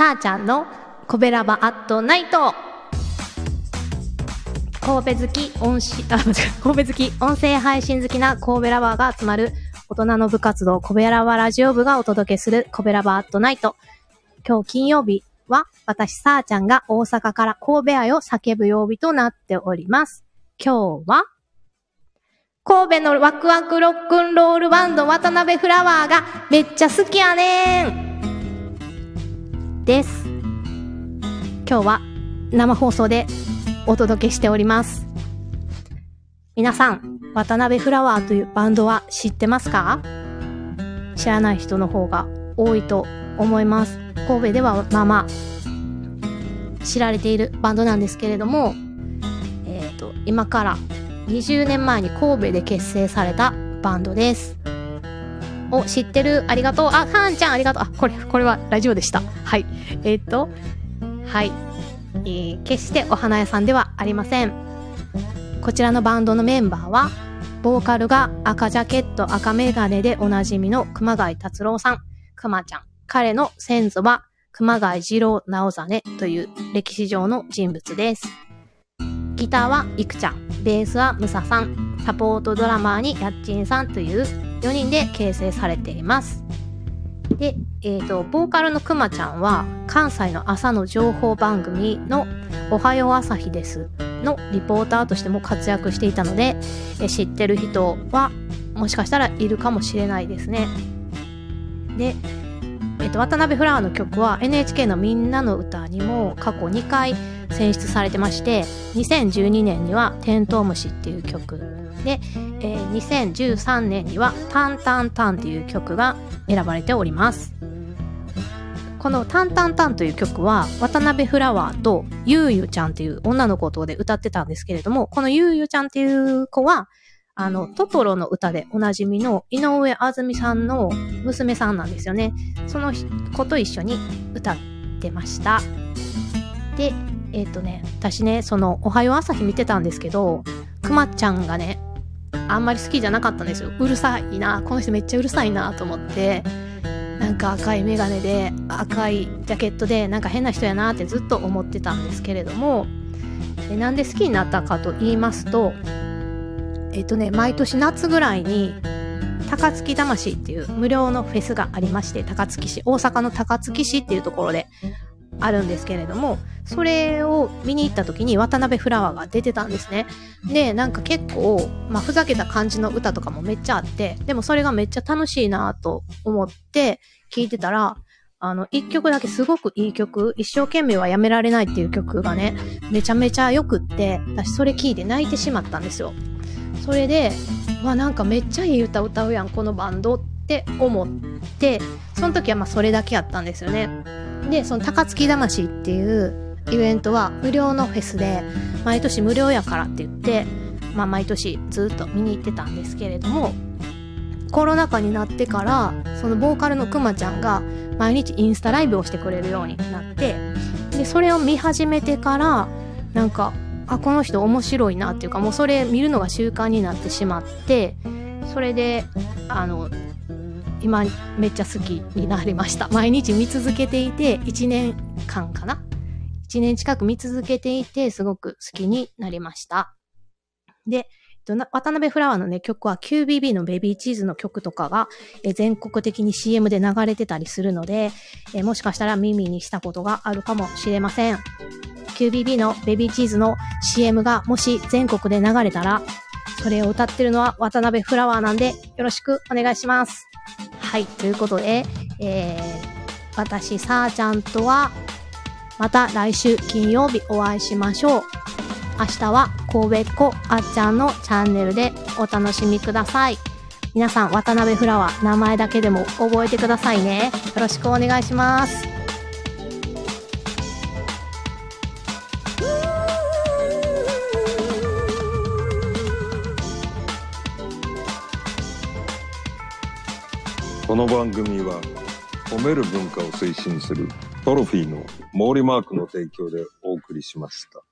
さあちゃんのコベラバアットナイト神戸好き音し、あ、違え神戸好き音声配信好きな神戸ラバーが集まる大人の部活動神戸ラバラジオ部がお届けするコベラバアットナイト。今日金曜日は私さあちゃんが大阪から神戸愛を叫ぶ曜日となっております。今日は神戸のワクワクロックンロールバンド渡辺フラワーがめっちゃ好きやねんです。今日は生放送でお届けしております。皆さん、渡辺フラワーというバンドは知ってますか？知らない人の方が多いと思います。神戸ではまあまあ知られているバンドなんですけれども、えっ、と、今から20年前に神戸で結成されたバンドです。お、知ってる？ありがとう。あ、はんちゃんありがとう。あ、これ、これはラジオでした。はい。えっ、と、はい、えー決してお花屋さんではありません。こちらのバンドのメンバーは、ボーカルが赤ジャケット赤メガネでおなじみの熊谷達郎さん、熊ちゃん。彼の先祖は熊谷二郎直実という歴史上の人物です。ギターはいくちゃん、ベースはムサさん、サポートドラマーにやっちんさんという4人で形成されています。で、えっ、と、ボーカルのくまちゃんは、関西の朝の情報番組のおはよう朝日ですのリポーターとしても活躍していたので、え知ってる人はもしかしたらいるかもしれないですね。で、えっ、と、渡辺フラワーの曲は NHK のみんなの歌にも過去2回選出されてまして、2012年にはテントウムシっていう曲で、えー2013年にはタンタンタンっていう曲が選ばれております。このタンタンタンという曲は渡辺フラワーとゆうゆちゃんっていう女の子とで歌ってたんですけれども、このゆうゆちゃんっていう子は、あの、トトロの歌でおなじみの井上あずみさんの娘さんなんですよね。その子と一緒に歌ってました。で、えっ、とね、私ね、その、おはよう朝日見てたんですけど、くまちゃんがね、あんまり好きじゃなかったんですよ。うるさいな、この人めっちゃうるさいなと思って、なんか赤いメガネで、赤いジャケットで、なんか変な人やなってずっと思ってたんですけれども、えなんで好きになったかと言いますと、えっ、とね、毎年夏ぐらいに、高槻魂っていう無料のフェスがありまして、高槻市、大阪の高槻市っていうところであるんですけれども、それを見に行った時に渡辺フラワーが出てたんですね。で、なんか結構、まあ、ふざけた感じの歌とかもめっちゃあって、でもそれがめっちゃ楽しいなと思って聞いてたら、あの、一曲だけすごくいい曲、一生懸命はやめられないっていう曲がね、めちゃめちゃ良くって、私それ聞いて泣いてしまったんですよ。それで、わ、なんかめっちゃいい歌歌うやん、このバンドって思って、その時はまあそれだけやったんですよね。で、その高槻魂っていうイベントは無料のフェスで、毎年無料やからって言って、まあ毎年ずっと見に行ってたんですけれども、コロナ禍になってから、そのボーカルのくまちゃんが毎日インスタライブをしてくれるようになって、で、それを見始めてから、なんか、あ、この人面白いなっていうか、もうそれ見るのが習慣になってしまって、それで、あの、今めっちゃ好きになりました。毎日見続けていて、1年間かな ?1 年近く見続けていて、すごく好きになりました。で、渡辺フラワーのね、曲は QBB のベビーチーズの曲とかがえ全国的に CM で流れてたりするので、えもしかしたら耳にしたことがあるかもしれません。QBB のベビーチーズの CM がもし全国で流れたら、それを歌ってるのは渡辺フラワーなんで、よろしくお願いします。はい、ということで、えー、私、さーちゃんとは、また来週金曜日お会いしましょう。明日は神戸っ子あっちゃんのチャンネルでお楽しみください。皆さん、渡辺フラワー、名前だけでも覚えてくださいね。よろしくお願いします。この番組は褒める文化を推進するトロフィーの毛利マークの提供でお送りしました。